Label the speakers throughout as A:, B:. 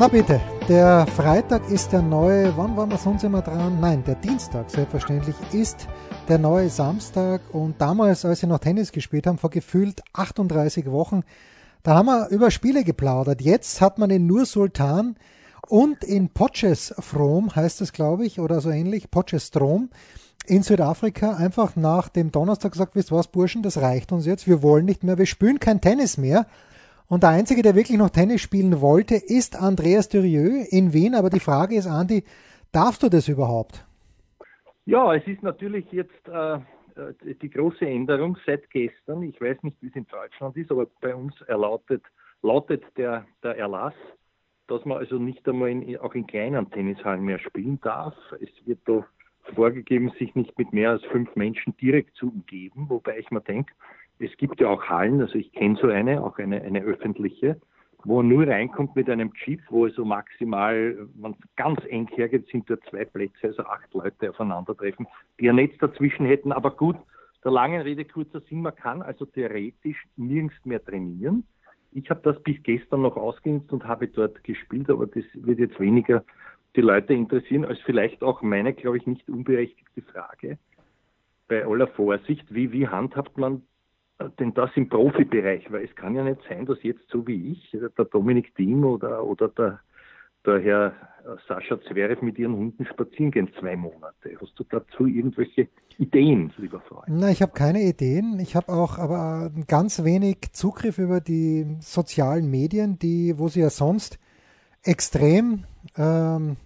A: Na bitte, der Freitag ist der neue, wann waren wir sonst immer dran? Nein, der Dienstag selbstverständlich ist der neue Samstag und damals, als sie noch Tennis gespielt haben, vor gefühlt 38 Wochen, da haben wir über Spiele geplaudert. Jetzt hat man in Nur Sultan und in Potchefstroom, heißt es glaube ich, oder so ähnlich, Potchefstroom, in Südafrika einfach nach dem Donnerstag gesagt, wisst was, Burschen, das reicht uns jetzt, wir wollen nicht mehr, wir spielen kein Tennis mehr. Und der Einzige, der wirklich noch Tennis spielen wollte, ist Andreas Durieux in Wien. Aber die Frage ist, Andi, darfst du das überhaupt?
B: Ja, es ist natürlich jetzt äh, äh, die große Änderung seit gestern. Ich weiß nicht, wie es in Deutschland ist, aber bei uns erlautet, lautet der, der Erlass, dass man also nicht einmal in, auch in kleinen Tennishallen mehr spielen darf. Es wird da vorgegeben, sich nicht mit mehr als fünf Menschen direkt zu umgeben, wobei ich mir denke, es gibt ja auch Hallen, also ich kenne so eine, auch eine, eine öffentliche, wo man nur reinkommt mit einem Chip, wo also maximal, wenn es ganz eng hergeht, sind da zwei Plätze, also acht Leute aufeinandertreffen, die ein Netz dazwischen hätten. Aber gut, der langen Rede kurzer Sinn, man kann also theoretisch nirgends mehr trainieren. Ich habe das bis gestern noch ausgenutzt und habe dort gespielt, aber das wird jetzt weniger die Leute interessieren als vielleicht auch meine, glaube ich, nicht unberechtigte Frage. Bei aller Vorsicht, wie, wie handhabt man denn das im Profibereich, weil es kann ja nicht sein, dass jetzt so wie ich, der Dominik Thiem oder, oder der, der Herr Sascha Zverev mit ihren Hunden spazieren gehen zwei Monate. Hast du dazu irgendwelche Ideen, lieber Freund?
A: Na, ich habe keine Ideen. Ich habe auch aber ganz wenig Zugriff über die sozialen Medien, die, wo sie ja sonst extrem ähm,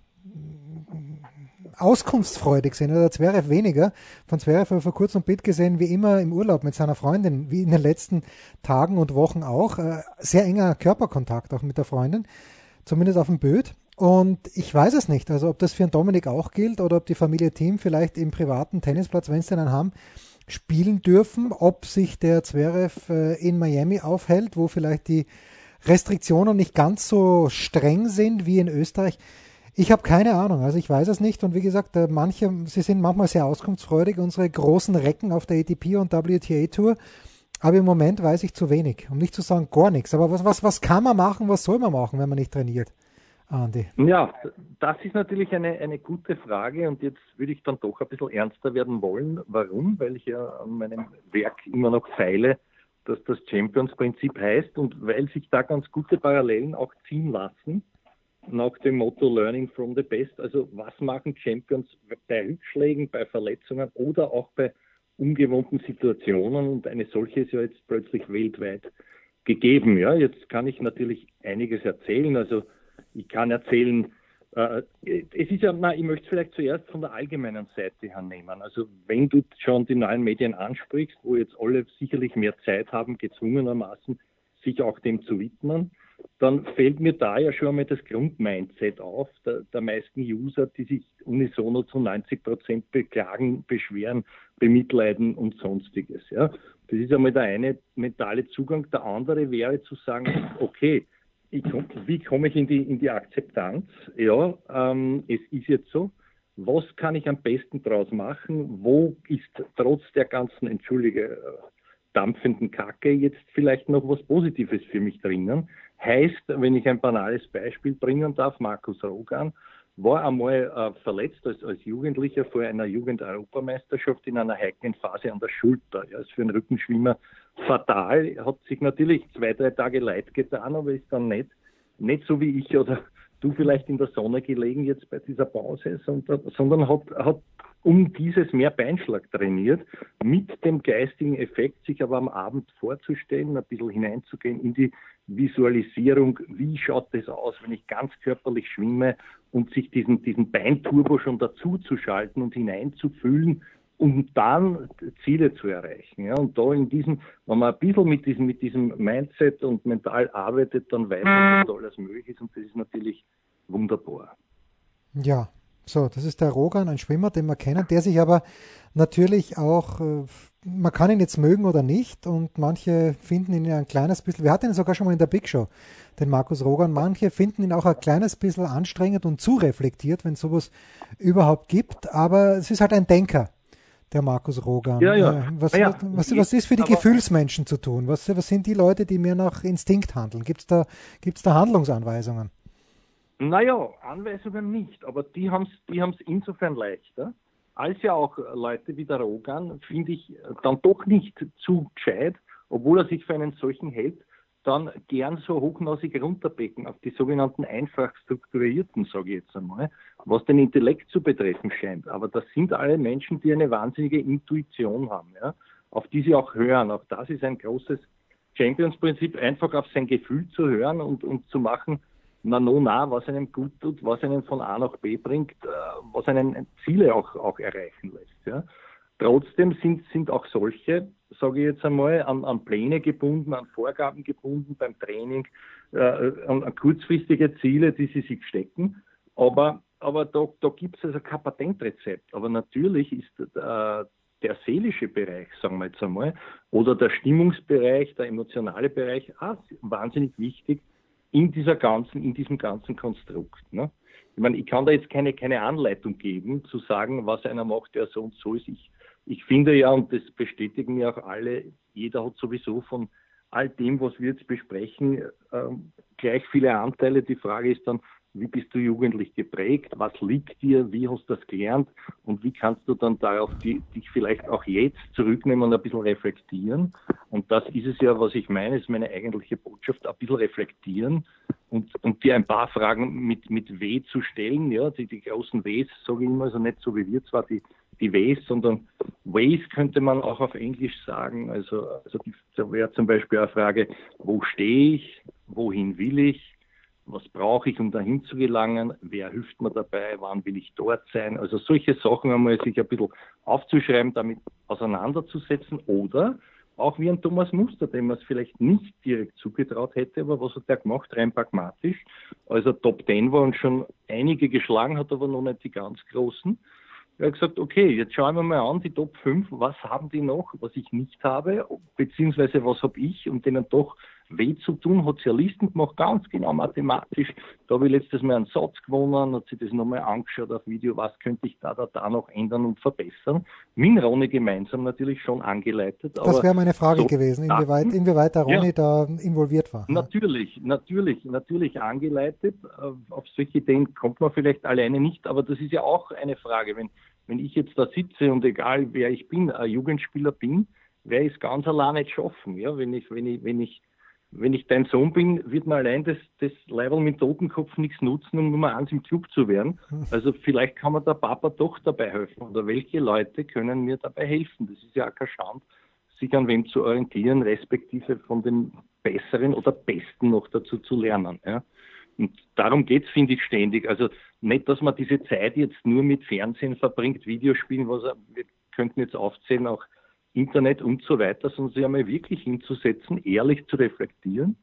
A: auskunftsfreudig sind. Oder Zverev weniger. Von Zverev habe ich vor kurzem ein Bild gesehen, wie immer im Urlaub mit seiner Freundin, wie in den letzten Tagen und Wochen auch. Äh, sehr enger Körperkontakt auch mit der Freundin, zumindest auf dem Bild. Und ich weiß es nicht, also ob das für einen Dominik auch gilt oder ob die Familie Team vielleicht im privaten Tennisplatz, wenn sie einen haben, spielen dürfen, ob sich der Zverev äh, in Miami aufhält, wo vielleicht die Restriktionen nicht ganz so streng sind wie in Österreich. Ich habe keine Ahnung, also ich weiß es nicht. Und wie gesagt, äh, manche, sie sind manchmal sehr auskunftsfreudig, unsere großen Recken auf der ATP und WTA Tour. Aber im Moment weiß ich zu wenig, um nicht zu sagen gar nichts. Aber was, was, was kann man machen, was soll man machen, wenn man nicht trainiert? Andi.
B: Ja, das ist natürlich eine, eine gute Frage und jetzt würde ich dann doch ein bisschen ernster werden wollen. Warum? Weil ich ja an meinem Werk immer noch feile, dass das Champions-Prinzip heißt und weil sich da ganz gute Parallelen auch ziehen lassen nach dem Motto Learning from the Best. Also was machen Champions bei Rückschlägen, bei Verletzungen oder auch bei ungewohnten Situationen? Und eine solche ist ja jetzt plötzlich weltweit gegeben. Ja, jetzt kann ich natürlich einiges erzählen. Also ich kann erzählen, äh, es ist ja, na, ich möchte vielleicht zuerst von der allgemeinen Seite her nehmen. Also wenn du schon die neuen Medien ansprichst, wo jetzt alle sicherlich mehr Zeit haben, gezwungenermaßen sich auch dem zu widmen, dann fällt mir da ja schon einmal das Grundmindset auf, der, der meisten User, die sich unisono zu 90 Prozent beklagen, beschweren, bemitleiden und sonstiges. Ja. Das ist einmal der eine mentale Zugang. Der andere wäre zu sagen, okay, komm, wie komme ich in die, in die Akzeptanz? Ja, ähm, es ist jetzt so. Was kann ich am besten draus machen? Wo ist trotz der ganzen, entschuldige, dampfenden Kacke jetzt vielleicht noch was Positives für mich drinnen? Heißt, wenn ich ein banales Beispiel bringen darf, Markus Rogan war einmal äh, verletzt als, als Jugendlicher vor einer Jugend-Europameisterschaft in einer heiklen Phase an der Schulter. Er ist für einen Rückenschwimmer fatal. Er hat sich natürlich zwei, drei Tage leid getan, aber ist dann nicht, nicht so wie ich oder du vielleicht in der Sonne gelegen jetzt bei dieser Pause, sondern, sondern hat, hat um dieses mehr Beinschlag trainiert, mit dem geistigen Effekt, sich aber am Abend vorzustellen, ein bisschen hineinzugehen in die Visualisierung, wie schaut das aus, wenn ich ganz körperlich schwimme und sich diesen, diesen Beinturbo schon dazu zu schalten und hineinzufühlen, um dann Ziele zu erreichen. Ja, und da in diesem, wenn man ein bisschen mit diesem, mit diesem Mindset und mental arbeitet, dann weiß man, was da alles möglich ist und das ist natürlich wunderbar.
A: Ja, So, das ist der Rogan, ein Schwimmer, den wir kennen, der sich aber natürlich auch, äh, man kann ihn jetzt mögen oder nicht und manche finden ihn ein kleines bisschen, wir hatten ihn sogar schon mal in der Big Show, den Markus Rogan, manche finden ihn auch ein kleines bisschen anstrengend und zu reflektiert, wenn es sowas überhaupt gibt, aber es ist halt ein Denker, der Markus Rogan.
B: Ja, ja.
A: Äh, was,
B: ja,
A: was, was, ist für die Gefühlsmenschen zu tun? Was, was sind die Leute, die mehr nach Instinkt handeln? Gibt es da, gibt's da Handlungsanweisungen?
B: Naja, Anweisungen nicht, aber die haben es die haben's insofern leichter, als ja auch Leute wie der Rogan, finde ich, dann doch nicht zu gescheit, obwohl er sich für einen solchen hält, dann gern so hochnasig runterbecken auf die sogenannten einfach strukturierten, sage ich jetzt einmal, was den Intellekt zu betreffen scheint. Aber das sind alle Menschen, die eine wahnsinnige Intuition haben, ja, auf die sie auch hören. Auch das ist ein großes Champions-Prinzip, einfach auf sein Gefühl zu hören und, und zu machen, na no, na, was einem gut tut, was einen von A nach B bringt, äh, was einen Ziele auch, auch erreichen lässt. Ja. Trotzdem sind, sind auch solche, sage ich jetzt einmal, an, an Pläne gebunden, an Vorgaben gebunden beim Training, äh, an, an, kurzfristige Ziele, die sie sich stecken. Aber, aber da, da gibt es also kein Patentrezept. Aber natürlich ist äh, der seelische Bereich, sagen wir jetzt einmal, oder der Stimmungsbereich, der emotionale Bereich auch wahnsinnig wichtig, in dieser ganzen, in diesem ganzen Konstrukt. Ne? Ich meine, ich kann da jetzt keine, keine Anleitung geben, zu sagen, was einer macht, der so und so ist. Ich, ich finde ja, und das bestätigen ja auch alle, jeder hat sowieso von all dem, was wir jetzt besprechen, äh, gleich viele Anteile. Die Frage ist dann, wie bist du jugendlich geprägt, was liegt dir, wie hast du das gelernt und wie kannst du dann darauf die, dich vielleicht auch jetzt zurücknehmen und ein bisschen reflektieren. Und das ist es ja, was ich meine, ist meine eigentliche Botschaft, ein bisschen reflektieren und, und dir ein paar Fragen mit, mit W zu stellen, ja, die, die großen Ws, sage ich immer, also nicht so wie wir zwar die, die Ws, sondern Ways könnte man auch auf Englisch sagen. Also, also da wäre zum Beispiel eine Frage, wo stehe ich, wohin will ich, was brauche ich, um dahin zu gelangen, wer hilft mir dabei, wann will ich dort sein. Also solche Sachen einmal sich ein bisschen aufzuschreiben, damit auseinanderzusetzen oder auch wie ein Thomas Muster, dem man es vielleicht nicht direkt zugetraut hätte, aber was hat der gemacht, rein pragmatisch. Also Top Ten war und schon einige geschlagen, hat aber noch nicht die ganz großen. Er hat gesagt, okay, jetzt schauen wir mal an, die Top 5, was haben die noch, was ich nicht habe, beziehungsweise was habe ich, um denen doch weh zu tun, hat Listen gemacht, ganz genau mathematisch. Da habe ich letztes Mal einen Satz gewonnen, hat sich das nochmal angeschaut auf Video, was könnte ich da, da, da noch ändern und verbessern. Mit Ronny gemeinsam natürlich schon angeleitet.
A: Das wäre meine Frage so gewesen, inwieweit, inwieweit der Ronny ja, da involviert war.
B: Natürlich, natürlich, natürlich angeleitet. Auf solche Ideen kommt man vielleicht alleine nicht, aber das ist ja auch eine Frage. Wenn, wenn ich jetzt da sitze und egal wer ich bin, ein Jugendspieler bin, ich es ganz alleine nicht schaffen. Ja, wenn ich, wenn ich, wenn ich wenn ich dein Sohn bin, wird mir allein das, das Level mit Totenkopf nichts nutzen, um Nummer eins im Club zu werden. Also vielleicht kann mir der Papa doch dabei helfen. Oder welche Leute können mir dabei helfen? Das ist ja auch kein Schand, sich an wem zu orientieren, respektive von den Besseren oder Besten noch dazu zu lernen. Ja? Und darum geht's, finde ich, ständig. Also nicht, dass man diese Zeit jetzt nur mit Fernsehen verbringt, Videospielen, was wir könnten jetzt aufzählen, auch Internet und so weiter, sondern sich einmal wirklich hinzusetzen, ehrlich zu reflektieren.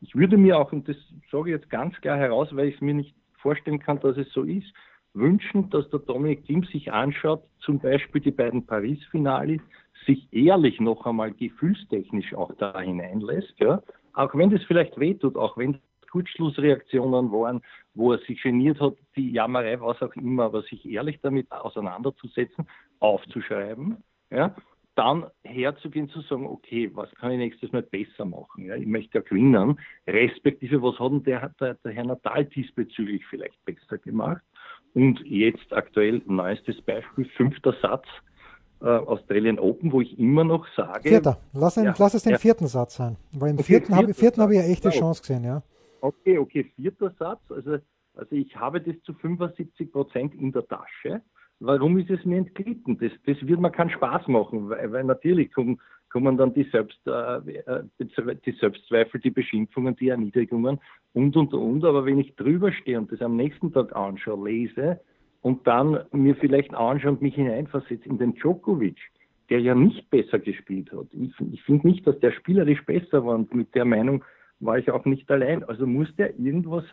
B: Ich würde mir auch, und das sage ich jetzt ganz klar heraus, weil ich es mir nicht vorstellen kann, dass es so ist, wünschen, dass der Dominik Thiem sich anschaut, zum Beispiel die beiden Paris-Finale, sich ehrlich noch einmal gefühlstechnisch auch da hineinlässt, ja, auch wenn das vielleicht wehtut, auch wenn Kurzschlussreaktionen waren, wo er sich geniert hat, die Jammerei, was auch immer, aber sich ehrlich damit auseinanderzusetzen, aufzuschreiben, ja, dann herzugehen zu sagen, okay, was kann ich nächstes Mal besser machen? Ja, ich möchte ja gewinnen, respektive was hat denn der, der, der Herr Natal diesbezüglich vielleicht besser gemacht? Und jetzt aktuell neuestes Beispiel, fünfter Satz, äh, Australian Open, wo ich immer noch sage.
A: Vierter, lass, ihn, ja, lass es den ja. vierten Satz sein, weil im okay, vierten, habe, vierten habe ich ja echte. Chance gesehen, ja.
B: Okay, okay, vierter Satz, also, also ich habe das zu 75 Prozent in der Tasche warum ist es mir entglitten? Das, das wird mir keinen Spaß machen, weil, weil natürlich kommen, kommen dann die, Selbst, äh, die Selbstzweifel, die Beschimpfungen, die Erniedrigungen und, und, und. Aber wenn ich drüber stehe und das am nächsten Tag anschaue, lese und dann mir vielleicht anschaue und mich hineinversetze in den Djokovic, der ja nicht besser gespielt hat. Ich, ich finde nicht, dass der spielerisch besser war und mit der Meinung war ich auch nicht allein. Also muss der irgendwas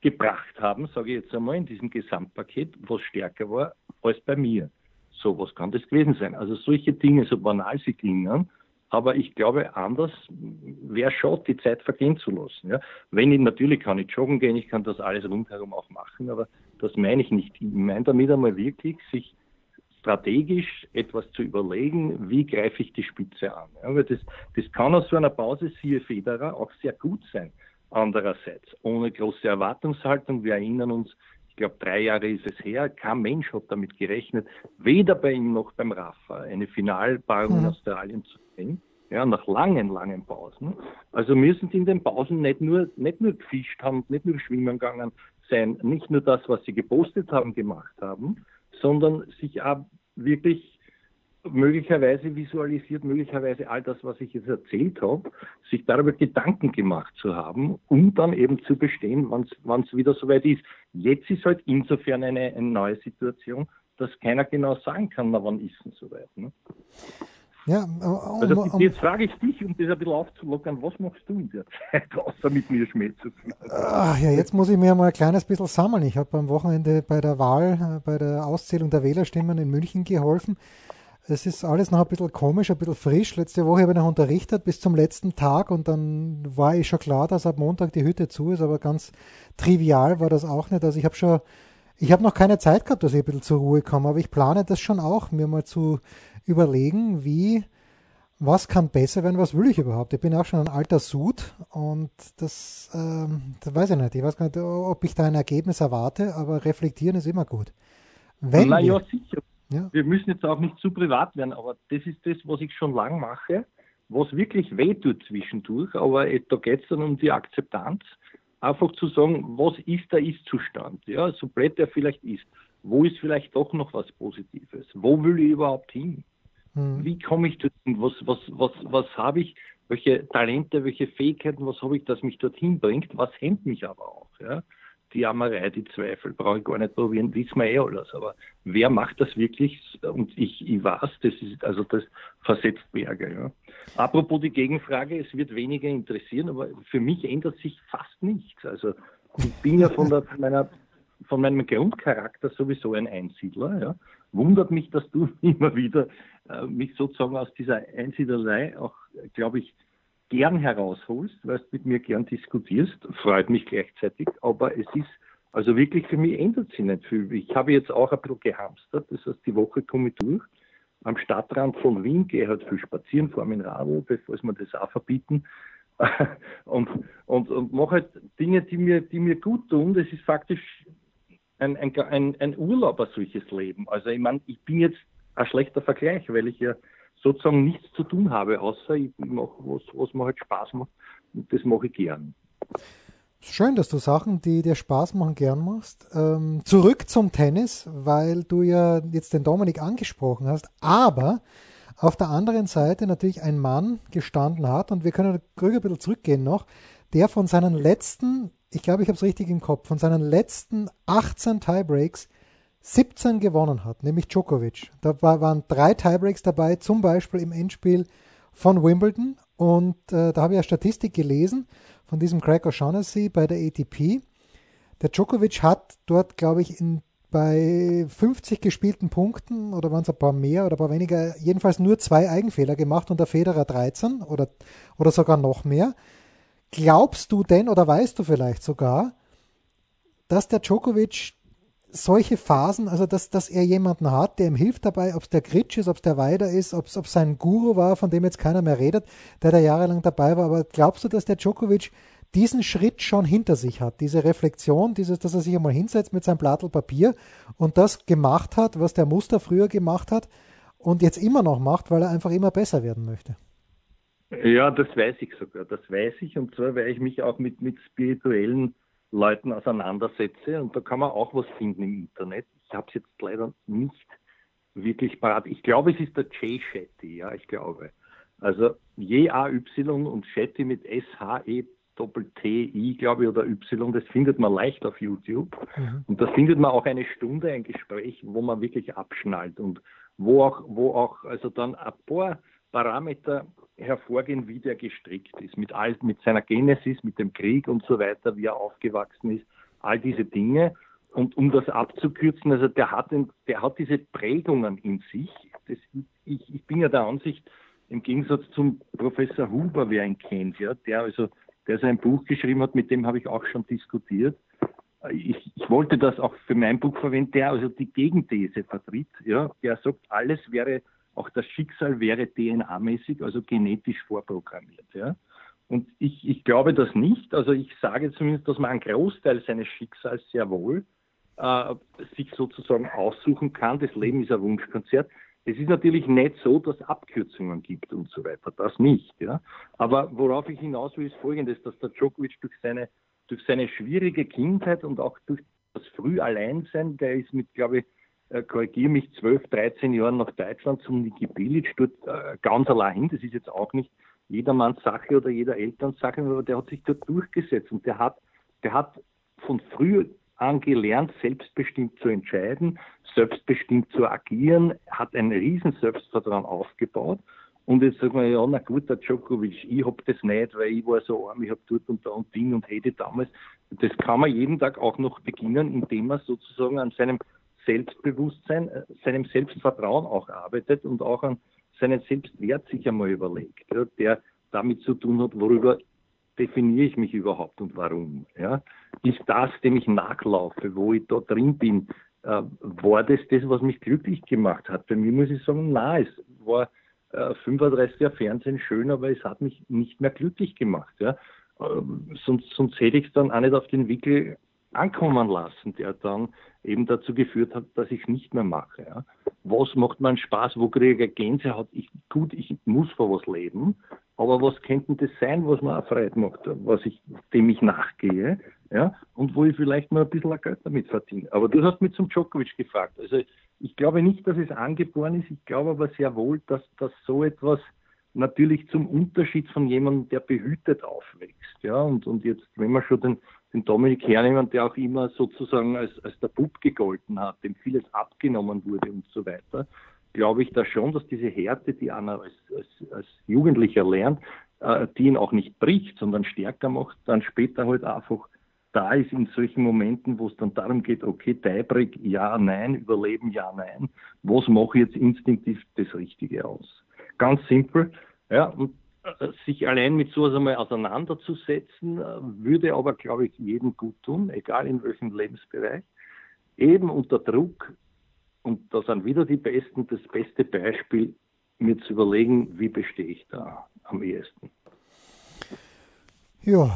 B: gebracht haben, sage ich jetzt einmal, in diesem Gesamtpaket, was stärker war als bei mir. So, was kann das gewesen sein? Also solche Dinge, so banal sie klingen, aber ich glaube, anders wäre schon, die Zeit vergehen zu lassen. Ja? Wenn ich natürlich kann ich joggen gehen, ich kann das alles rundherum auch machen, aber das meine ich nicht. Ich meine damit einmal wirklich, sich strategisch etwas zu überlegen, wie greife ich die Spitze an. Ja, weil das, das kann aus so einer Pause, siehe Federer, auch sehr gut sein. Andererseits, ohne große Erwartungshaltung, wir erinnern uns, ich glaube, drei Jahre ist es her, kein Mensch hat damit gerechnet, weder bei ihm noch beim Rafa eine Finalpaarung mhm. in Australien zu sehen. Ja, nach langen, langen Pausen. Also müssen sie in den Pausen nicht nur, nicht nur gefischt haben, nicht nur schwimmen gegangen sein, nicht nur das, was sie gepostet haben, gemacht haben, sondern sich auch wirklich möglicherweise visualisiert, möglicherweise all das, was ich jetzt erzählt habe, sich darüber Gedanken gemacht zu haben, um dann eben zu bestehen, wann es wieder soweit ist. Jetzt ist halt insofern eine, eine neue Situation, dass keiner genau sagen kann, na wann ist es soweit. Ne? Ja, um, also jetzt frage ich dich, um das ein bisschen aufzulockern, was machst du in der Zeit, außer mit mir Schmäh zu führen?
A: Ach ja, jetzt muss ich mir mal ein kleines bisschen sammeln. Ich habe am Wochenende bei der Wahl, äh, bei der Auszählung der Wählerstimmen in München geholfen. Es ist alles noch ein bisschen komisch, ein bisschen frisch. Letzte Woche habe ich noch unterrichtet bis zum letzten Tag und dann war ich schon klar, dass ab Montag die Hütte zu ist, aber ganz trivial war das auch nicht. Also ich habe schon, ich habe noch keine Zeit gehabt, dass ich ein bisschen zur Ruhe komme, aber ich plane das schon auch, mir mal zu überlegen, wie, was kann besser werden, was will ich überhaupt? Ich bin auch schon ein alter Sud und das, ähm, das weiß ich nicht. Ich weiß gar nicht, ob ich da ein Ergebnis erwarte, aber reflektieren ist immer gut.
B: Wenn Na ja, sicher. Ja. Wir müssen jetzt auch nicht zu privat werden, aber das ist das, was ich schon lang mache, was wirklich wehtut zwischendurch, aber da geht es dann um die Akzeptanz. Einfach zu sagen, was ist der Ist-Zustand, ja, so blöd er vielleicht ist. Wo ist vielleicht doch noch was Positives? Wo will ich überhaupt hin? Mhm. Wie komme ich dorthin? Was, was, was, was habe ich? Welche Talente, welche Fähigkeiten, was habe ich, das mich dorthin bringt? Was hemmt mich aber auch? Ja? Die Jammerei, die Zweifel, brauche ich gar nicht probieren, wissen wir eh alles. Aber wer macht das wirklich? Und ich, ich weiß, das ist, also das versetzt Berge. Ja. Apropos die Gegenfrage, es wird weniger interessieren, aber für mich ändert sich fast nichts. Also ich bin ja von, der, von meiner von meinem Grundcharakter sowieso ein Einsiedler. Ja. Wundert mich, dass du immer wieder äh, mich sozusagen aus dieser Einsiedlerei auch, glaube ich, gern herausholst, weil du mit mir gern diskutierst. Freut mich gleichzeitig. Aber es ist, also wirklich für mich ändert sich nicht viel. Ich habe jetzt auch ein bisschen gehamstert. Das heißt, die Woche komme ich durch. Am Stadtrand von Wien gehe halt viel spazieren, vor dem Radl, bevor es mir das auch verbieten. und, und, und mache halt Dinge, die mir, die mir gut tun. Das ist faktisch ein, ein, ein, ein Urlaub, ein solches Leben. Also ich meine, ich bin jetzt ein schlechter Vergleich, weil ich ja sozusagen nichts zu tun habe, außer ich mache was, was mir halt Spaß macht und das mache ich gern.
A: Schön, dass du Sachen, die dir Spaß machen, gern machst. Ähm, zurück zum Tennis, weil du ja jetzt den Dominik angesprochen hast, aber auf der anderen Seite natürlich ein Mann gestanden hat und wir können ein bisschen zurückgehen noch, der von seinen letzten ich glaube, ich habe es richtig im Kopf, von seinen letzten 18 Tiebreaks 17 gewonnen hat, nämlich Djokovic. Da waren drei Tiebreaks dabei, zum Beispiel im Endspiel von Wimbledon. Und äh, da habe ich eine Statistik gelesen von diesem Craig O'Shaughnessy bei der ATP. Der Djokovic hat dort, glaube ich, in, bei 50 gespielten Punkten oder waren es ein paar mehr oder ein paar weniger, jedenfalls nur zwei Eigenfehler gemacht und der Federer 13 oder, oder sogar noch mehr. Glaubst du denn oder weißt du vielleicht sogar, dass der Djokovic solche Phasen, also dass, dass er jemanden hat, der ihm hilft dabei, ob es der Gritsch ist, ob es der Weider ist, ob es sein Guru war, von dem jetzt keiner mehr redet, der da jahrelang dabei war. Aber glaubst du, dass der Djokovic diesen Schritt schon hinter sich hat, diese Reflexion, dieses, dass er sich einmal hinsetzt mit seinem Plattel Papier und das gemacht hat, was der Muster früher gemacht hat und jetzt immer noch macht, weil er einfach immer besser werden möchte?
B: Ja, das weiß ich sogar. Das weiß ich. Und zwar, weil ich mich auch mit, mit spirituellen Leuten auseinandersetze. Und da kann man auch was finden im Internet. Ich habe es jetzt leider nicht wirklich parat. Ich glaube, es ist der Jay Shetty. Ja, ich glaube. Also J-A-Y und Shetty mit S-H-E Doppel-T-I, glaube ich, oder Y, das findet man leicht auf YouTube. Mhm. Und da findet man auch eine Stunde, ein Gespräch, wo man wirklich abschnallt und wo auch, wo auch, also dann ein paar Parameter hervorgehen, wie der gestrickt ist, mit, all, mit seiner Genesis, mit dem Krieg und so weiter, wie er aufgewachsen ist, all diese Dinge. Und um das abzukürzen, also der hat, der hat diese Prägungen in sich. Das, ich, ich bin ja der Ansicht, im Gegensatz zum Professor Huber, wer ihn kennt, ja, der also, der sein Buch geschrieben hat, mit dem habe ich auch schon diskutiert. Ich, ich wollte das auch für mein Buch verwenden, der also die Gegenthese vertritt, ja, der sagt, alles wäre, auch das Schicksal wäre DNA-mäßig, also genetisch vorprogrammiert, ja. Und ich, ich glaube das nicht. Also ich sage zumindest, dass man einen Großteil seines Schicksals sehr wohl äh, sich sozusagen aussuchen kann. Das Leben ist ein Wunschkonzert. Es ist natürlich nicht so, dass es Abkürzungen gibt und so weiter. Das nicht. Ja. Aber worauf ich hinaus will, ist Folgendes, dass der Djokovic durch seine, durch seine schwierige Kindheit und auch durch das früh Alleinsein, der ist mit, glaube ich, äh, korrigiere mich, 12, 13 Jahren nach Deutschland zum Niki Bilic, dort äh, ganz allein hin. Das ist jetzt auch nicht jedermanns Sache oder jeder Elterns Sache, aber der hat sich dort durchgesetzt und der hat, der hat von früh angelernt, selbstbestimmt zu entscheiden, selbstbestimmt zu agieren, hat ein riesen Selbstvertrauen aufgebaut. Und jetzt sagt man, ja, na gut, der Djokovic, ich hab das nicht, weil ich war so arm, ich hab dort und da und Ding und hätte damals. Das kann man jeden Tag auch noch beginnen, indem man sozusagen an seinem Selbstbewusstsein, äh, seinem Selbstvertrauen auch arbeitet und auch an seinen Selbstwert sich einmal überlegt, ja, der damit zu tun hat, worüber definiere ich mich überhaupt und warum? Ja? Ist das, dem ich nachlaufe, wo ich da drin bin, äh, war das das, was mich glücklich gemacht hat? Bei mir muss ich sagen, nein, es war äh, 35 Jahre Fernsehen schön, aber es hat mich nicht mehr glücklich gemacht. Ja? Äh, sonst, sonst hätte ich es dann auch nicht auf den Wickel ankommen lassen, der dann eben dazu geführt hat, dass ich es nicht mehr mache. Ja. Was macht man Spaß? Wo kriege ich Gänsehaut? Ich, gut, ich muss vor was leben, aber was könnte das sein, was mir auch Freude macht, was ich, dem ich nachgehe, ja, und wo ich vielleicht mal ein bisschen Geld damit verdiene. Aber du hast mich zum Djokovic gefragt. Also ich glaube nicht, dass es angeboren ist. Ich glaube aber sehr wohl, dass, dass so etwas natürlich zum Unterschied von jemandem, der behütet aufwächst. Ja, und, und jetzt, wenn man schon den den Dominik hernehmen, der auch immer sozusagen als, als der Bub gegolten hat, dem vieles abgenommen wurde und so weiter, glaube ich da schon, dass diese Härte, die einer als, als, als Jugendlicher lernt, äh, die ihn auch nicht bricht, sondern stärker macht, dann später halt einfach da ist in solchen Momenten, wo es dann darum geht, okay, Tiebreak, ja, nein, Überleben, ja, nein, was mache ich jetzt instinktiv das Richtige aus? Ganz simpel, ja, und sich allein mit sowas einmal auseinanderzusetzen, äh, würde aber, glaube ich, jedem gut tun, egal in welchem Lebensbereich. Eben unter Druck, und da sind wieder die Besten, das beste Beispiel, mir zu überlegen, wie bestehe ich da am ehesten.
A: Ja,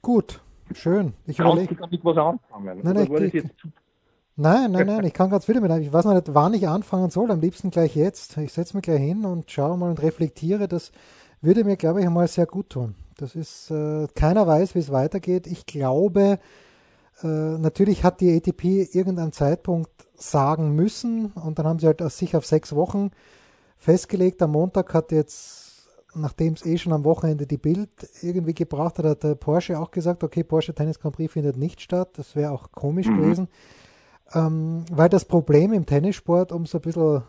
A: gut, schön.
B: Ich Kannst du damit was anfangen?
A: Nein, nein, ich, ich, Nein, nein, nein, ich kann ganz wieder mit. Ich weiß noch nicht, wann ich anfangen soll. Am liebsten gleich jetzt. Ich setze mich gleich hin und schaue mal und reflektiere. Das würde mir, glaube ich, einmal sehr gut tun. Das ist, äh, keiner weiß, wie es weitergeht. Ich glaube, äh, natürlich hat die ATP irgendeinen Zeitpunkt sagen müssen und dann haben sie halt sich auf sechs Wochen festgelegt. Am Montag hat jetzt, nachdem es eh schon am Wochenende die Bild irgendwie gebracht hat, hat der Porsche auch gesagt, okay, Porsche Tennis Grand Prix findet nicht statt. Das wäre auch komisch mhm. gewesen. Ähm, weil das Problem im Tennissport, um so ein bisschen,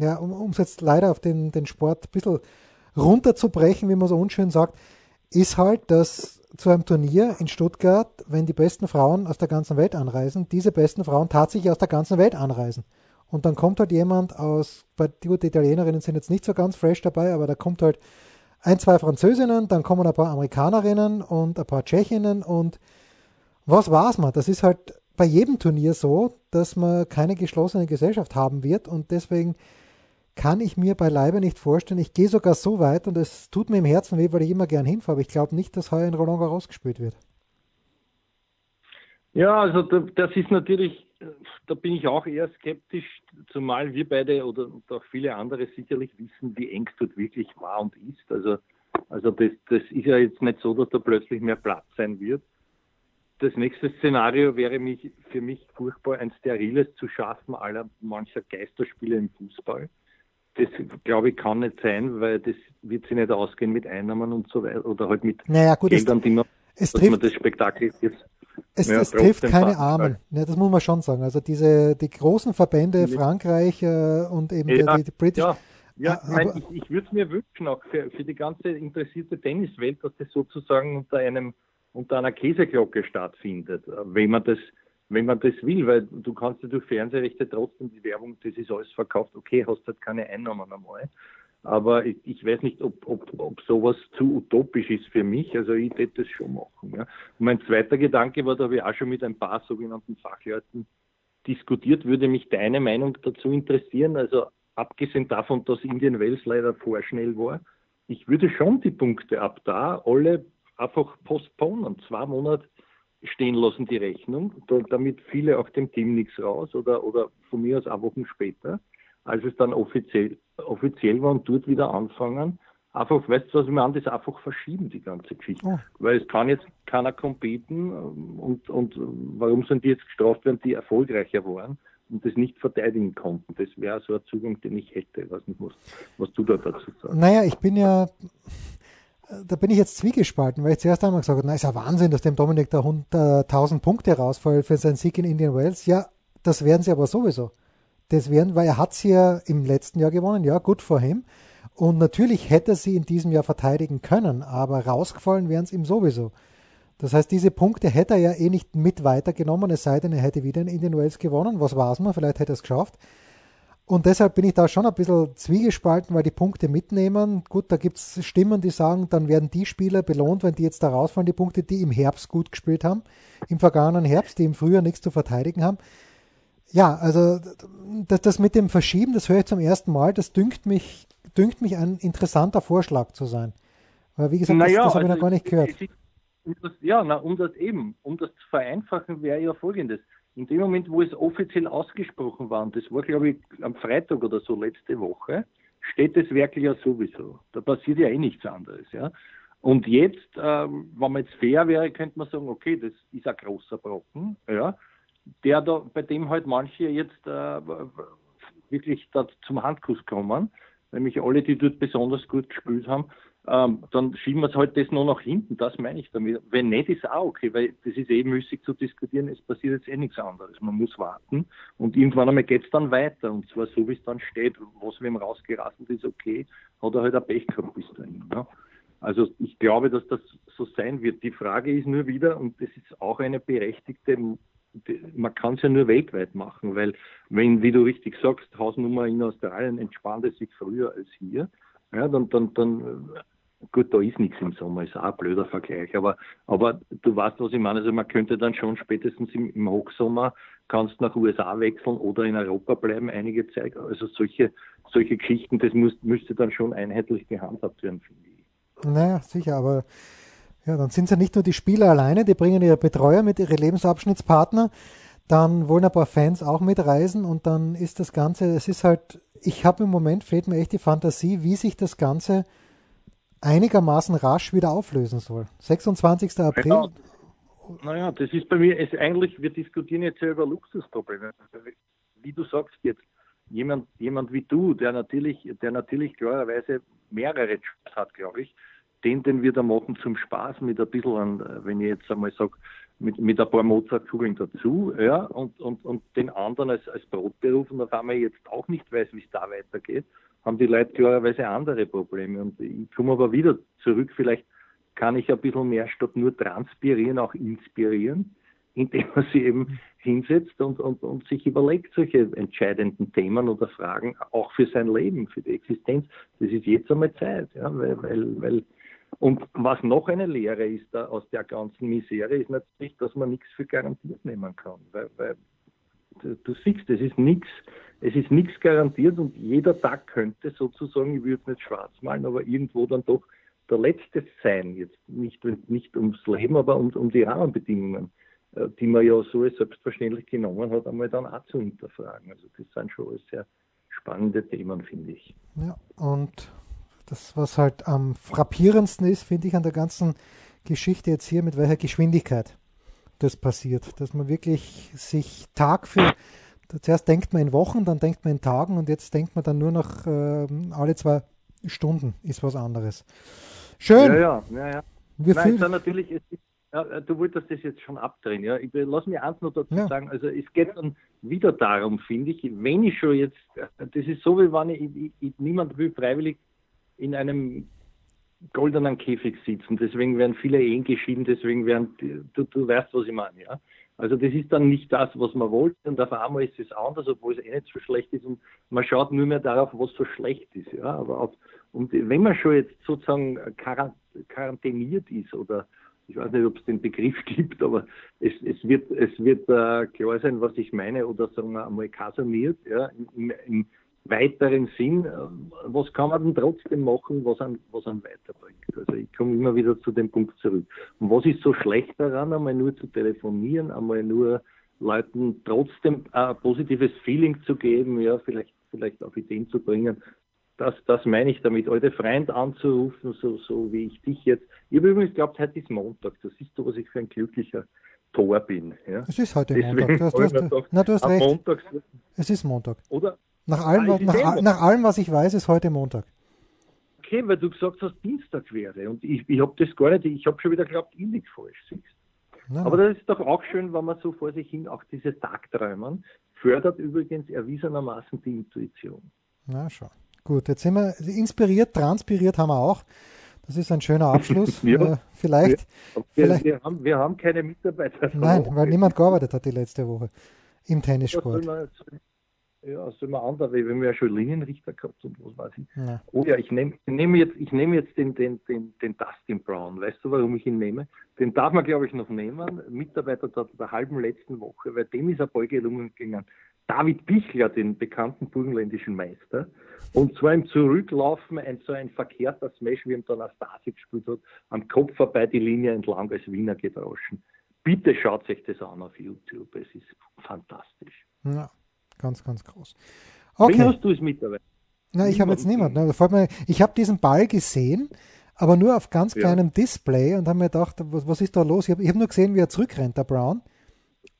A: äh, ja, um es jetzt leider auf den, den Sport ein bisschen runterzubrechen, wie man so unschön sagt, ist halt, dass zu einem Turnier in Stuttgart, wenn die besten Frauen aus der ganzen Welt anreisen, diese besten Frauen tatsächlich aus der ganzen Welt anreisen. Und dann kommt halt jemand aus, bei gut, die Italienerinnen sind jetzt nicht so ganz fresh dabei, aber da kommt halt ein, zwei Französinnen, dann kommen ein paar Amerikanerinnen und ein paar Tschechinnen und was war's mal? Das ist halt bei jedem Turnier so, dass man keine geschlossene Gesellschaft haben wird und deswegen kann ich mir beileibe nicht vorstellen. Ich gehe sogar so weit und es tut mir im Herzen weh, weil ich immer gern hinfahre, aber ich glaube nicht, dass heuer in Roland Garros gespielt wird.
B: Ja, also das ist natürlich, da bin ich auch eher skeptisch, zumal wir beide oder auch viele andere sicherlich wissen, wie eng dort wirklich war und ist. Also, also das, das ist ja jetzt nicht so, dass da plötzlich mehr Platz sein wird das nächste Szenario wäre mich, für mich furchtbar, ein steriles zu schaffen aller mancher Geisterspiele im Fußball. Das, glaube ich, kann nicht sein, weil das wird sich nicht ausgehen mit Einnahmen und so weiter oder halt mit
A: naja, gut,
B: Geldern,
A: es,
B: die man,
A: es trifft,
B: man das Spektakel jetzt
A: es, ja, es trifft keine Armen, ja, das muss man schon sagen. Also diese die großen Verbände Frankreich äh, und eben ja, die, die British.
B: Ja. Ja, ah, nein, ich, ich würde es mir wünschen, auch für, für die ganze interessierte Tenniswelt, dass das sozusagen unter einem unter einer Käseglocke stattfindet, wenn man das wenn man das will, weil du kannst ja durch Fernsehrechte trotzdem die Werbung, das ist alles verkauft, okay, hast halt keine Einnahmen einmal. Aber ich, ich weiß nicht, ob, ob, ob sowas zu utopisch ist für mich. Also ich hätte das schon machen. Ja. Und mein zweiter Gedanke war, da habe ich auch schon mit ein paar sogenannten Fachleuten diskutiert, würde mich deine Meinung dazu interessieren. Also abgesehen davon, dass Indian Wells leider vorschnell war, ich würde schon die Punkte ab da alle einfach postponen, zwei Monate stehen lassen, die Rechnung, damit viele auch dem Team nichts raus oder, oder von mir aus auch Wochen später, als es dann offiziell, offiziell war und dort wieder anfangen. Einfach, weißt du, was ich meine, das einfach verschieben, die ganze Geschichte. Oh. Weil es kann jetzt keiner competen und, und warum sind die jetzt gestraft werden, die erfolgreicher waren und das nicht verteidigen konnten. Das wäre so ein Zugang, den ich hätte. Ich weiß nicht, was, was du da dazu sagst.
A: Naja, ich bin ja da bin ich jetzt zwiegespalten, weil ich zuerst einmal gesagt habe, na ist ja Wahnsinn, dass dem Dominik da 1000 Punkte rausfällt für seinen Sieg in Indian Wells. Ja, das werden sie aber sowieso. Das werden, weil er hat sie ja im letzten Jahr gewonnen, ja, gut vor ihm. Und natürlich hätte er sie in diesem Jahr verteidigen können, aber rausgefallen wären es ihm sowieso. Das heißt, diese Punkte hätte er ja eh nicht mit weitergenommen, es sei denn, er hätte wieder in Indian Wells gewonnen. Was weiß man, vielleicht hätte er es geschafft. Und deshalb bin ich da schon ein bisschen zwiegespalten, weil die Punkte mitnehmen. Gut, da gibt es Stimmen, die sagen, dann werden die Spieler belohnt, wenn die jetzt da rausfallen, die Punkte, die im Herbst gut gespielt haben, im vergangenen Herbst, die im Frühjahr nichts zu verteidigen haben. Ja, also das, das mit dem Verschieben, das höre ich zum ersten Mal, das dünkt mich, dünkt mich ein interessanter Vorschlag zu sein. Weil wie gesagt, naja, das, das habe ich noch also gar nicht gehört.
B: Ja, na, um das eben, um das zu vereinfachen, wäre ja folgendes in dem Moment, wo es offiziell ausgesprochen war, und das war, glaube ich, am Freitag oder so letzte Woche, steht es wirklich ja sowieso. Da passiert ja eh nichts anderes. Ja. Und jetzt, ähm, wenn man jetzt fair wäre, könnte man sagen, okay, das ist ein großer Brocken, ja, der da, bei dem halt manche jetzt äh, wirklich da zum Handkuss kommen, nämlich alle, die dort besonders gut gespielt haben, ähm, dann schieben wir es halt das nur nach hinten. Das meine ich damit. Wenn nicht, ist auch okay, weil das ist eh müßig zu diskutieren. Es passiert jetzt eh nichts anderes. Man muss warten und irgendwann einmal geht es dann weiter. Und zwar so, wie es dann steht, was wem rausgerasselt ist, okay, hat er halt ein Pech gehabt bis dahin. Ja? Also ich glaube, dass das so sein wird. Die Frage ist nur wieder, und das ist auch eine berechtigte, man kann es ja nur weltweit machen, weil wenn, wie du richtig sagst, Hausnummer in Australien entspannt es sich früher als hier, ja, dann, dann, dann Gut, da ist nichts im Sommer, ist auch ein blöder Vergleich, aber, aber du weißt, was ich meine. Also man könnte dann schon spätestens im, im Hochsommer kannst nach USA wechseln oder in Europa bleiben einige Zeit. Also solche, solche Geschichten, das muss, müsste dann schon einheitlich gehandhabt werden, finde ich.
A: Naja, sicher, aber ja, dann sind es ja nicht nur die Spieler alleine, die bringen ihre Betreuer mit, ihre Lebensabschnittspartner, dann wollen ein paar Fans auch mitreisen und dann ist das Ganze, es ist halt, ich habe im Moment, fehlt mir echt die Fantasie, wie sich das Ganze einigermaßen rasch wieder auflösen soll. 26. April. Ja,
B: naja, das ist bei mir, es eigentlich, wir diskutieren jetzt ja über Luxusprobleme. Wie du sagst jetzt, jemand, jemand wie du, der natürlich, der natürlich klarerweise mehrere Jobs hat, glaube ich, den, den wir da machen zum Spaß mit ein bisschen, an, wenn ich jetzt einmal sage, mit, mit ein paar Mozartkugeln dazu, ja, und, und, und den anderen als, als Brotberuf und auf einmal jetzt auch nicht weiß, wie es da weitergeht, haben die Leute klarerweise andere Probleme. Und ich komme aber wieder zurück, vielleicht kann ich ein bisschen mehr statt nur transpirieren, auch inspirieren, indem man sie eben hinsetzt und, und, und sich überlegt, solche entscheidenden Themen oder Fragen, auch für sein Leben, für die Existenz. Das ist jetzt einmal Zeit, ja, weil, weil, weil und was noch eine Lehre ist da aus der ganzen Misere, ist natürlich, dass man nichts für garantiert nehmen kann. Weil, weil du siehst, es ist nichts, es ist nichts garantiert und jeder Tag könnte sozusagen, ich würde es nicht schwarz malen, aber irgendwo dann doch der letzte sein. Jetzt nicht, nicht ums Leben, aber um, um die Rahmenbedingungen, äh, die man ja so selbstverständlich genommen hat, einmal dann auch zu hinterfragen. Also das sind schon sehr spannende Themen, finde ich.
A: Ja, und das, was halt am frappierendsten ist, finde ich an der ganzen Geschichte jetzt hier, mit welcher Geschwindigkeit das passiert. Dass man wirklich sich Tag für, zuerst denkt man in Wochen, dann denkt man in Tagen und jetzt denkt man dann nur noch äh, alle zwei Stunden ist was anderes. Schön.
B: Ja, ja, ja. ja. Wir Nein, dann natürlich, ist, ja, du wolltest das jetzt schon abdrehen. Ja. Ich, lass mir eins noch dazu ja. sagen. Also es geht dann wieder darum, finde ich, wenn ich schon jetzt, das ist so, wie wenn ich, ich, ich niemand will freiwillig in einem goldenen Käfig sitzen, deswegen werden viele Ehen geschieden, deswegen werden, du, du weißt, was ich meine, ja. Also das ist dann nicht das, was man wollte und auf einmal ist es anders, obwohl es eh nicht so schlecht ist und man schaut nur mehr darauf, was so schlecht ist, ja. Aber auf, und wenn man schon jetzt sozusagen quarantäniert ist oder ich weiß nicht, ob es den Begriff gibt, aber es, es wird, es wird äh, klar sein, was ich meine, oder sagen wir einmal kasaniert, ja, im, im weiteren Sinn, äh, was kann man denn trotzdem machen, was einen, was einen weiterbringt? Also ich komme immer wieder zu dem Punkt zurück. Und was ist so schlecht daran, einmal nur zu telefonieren, einmal nur Leuten trotzdem ein positives Feeling zu geben, ja, vielleicht, vielleicht auf Ideen zu bringen. Das, das meine ich damit, alte Freund anzurufen, so, so wie ich dich jetzt. Ich habe übrigens geglaubt, heute ist Montag. Das siehst du, was ich für ein glücklicher Tor bin. Ja.
A: Es ist heute Deswegen Montag. Du hast, du hast, na, du hast recht. Montag, es ist Montag. Oder? Nach allem, was, nach, nach allem, was ich weiß, ist heute Montag.
B: Okay, weil du gesagt hast, Dienstag wäre. Und ich, ich habe das gar nicht, ich habe schon wieder geglaubt, ich liege falsch. Siehst. Nein, Aber das ist doch auch schön, wenn man so vor sich hin auch diese Tagträumen fördert übrigens erwiesenermaßen die Intuition.
A: Na schon. Gut, jetzt sind wir inspiriert, transpiriert haben wir auch. Das ist ein schöner Abschluss. ja, äh, vielleicht,
B: wir, vielleicht wir, haben, wir haben keine Mitarbeiter.
A: Nein, weil niemand gearbeitet hat die letzte Woche im Tennissport.
B: Ja, ja, soll man andere, weil wir haben ja schon Linienrichter gehabt und was weiß ich. Ja. Oh ja, ich nehme nehm jetzt, ich nehme jetzt den, den, den, den Dustin Brown. Weißt du, warum ich ihn nehme? Den darf man, glaube ich, noch nehmen. Mitarbeiter der halben letzten Woche, weil dem ist ein Ball gelungen gegangen. David Bichler, den bekannten burgenländischen Meister. Und zwar im Zurücklaufen ein so ein verkehrter Smash, wie ihm dann Astasi gespielt hat, am Kopf vorbei die Linie entlang als Wiener gedroschen. Bitte schaut euch das an auf YouTube. Es ist fantastisch.
A: Ja, ganz, ganz groß. Okay. Wen
B: hast du es mit dabei?
A: Na, ich habe jetzt niemanden. Ne? Ich habe diesen Ball gesehen, aber nur auf ganz kleinem ja. Display und habe mir gedacht, was, was, ist da los? Ich habe hab nur gesehen, wie er zurückrennt, der Brown.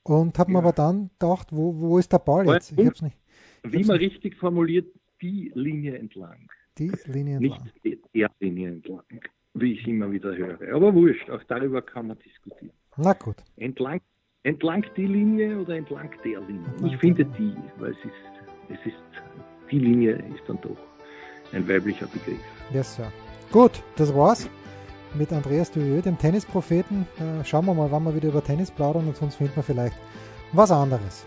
A: Und habe ja. mir aber dann gedacht, wo, wo ist der Ball jetzt?
B: Ich hab's nicht. Ich wie man richtig formuliert, die Linie entlang.
A: Die Linie entlang.
B: Nicht der Linie entlang, wie ich immer wieder höre. Aber wurscht, auch darüber kann man diskutieren.
A: Na gut.
B: Entlang, entlang die Linie oder entlang der Linie? Ich finde die, weil es ist, es ist, die Linie ist dann doch ein weiblicher Begriff.
A: Yes, Sir. Gut, das war's mit Andreas Durieux, dem Tennispropheten. Äh, schauen wir mal, wann wir wieder über Tennis plaudern und sonst finden wir vielleicht was anderes.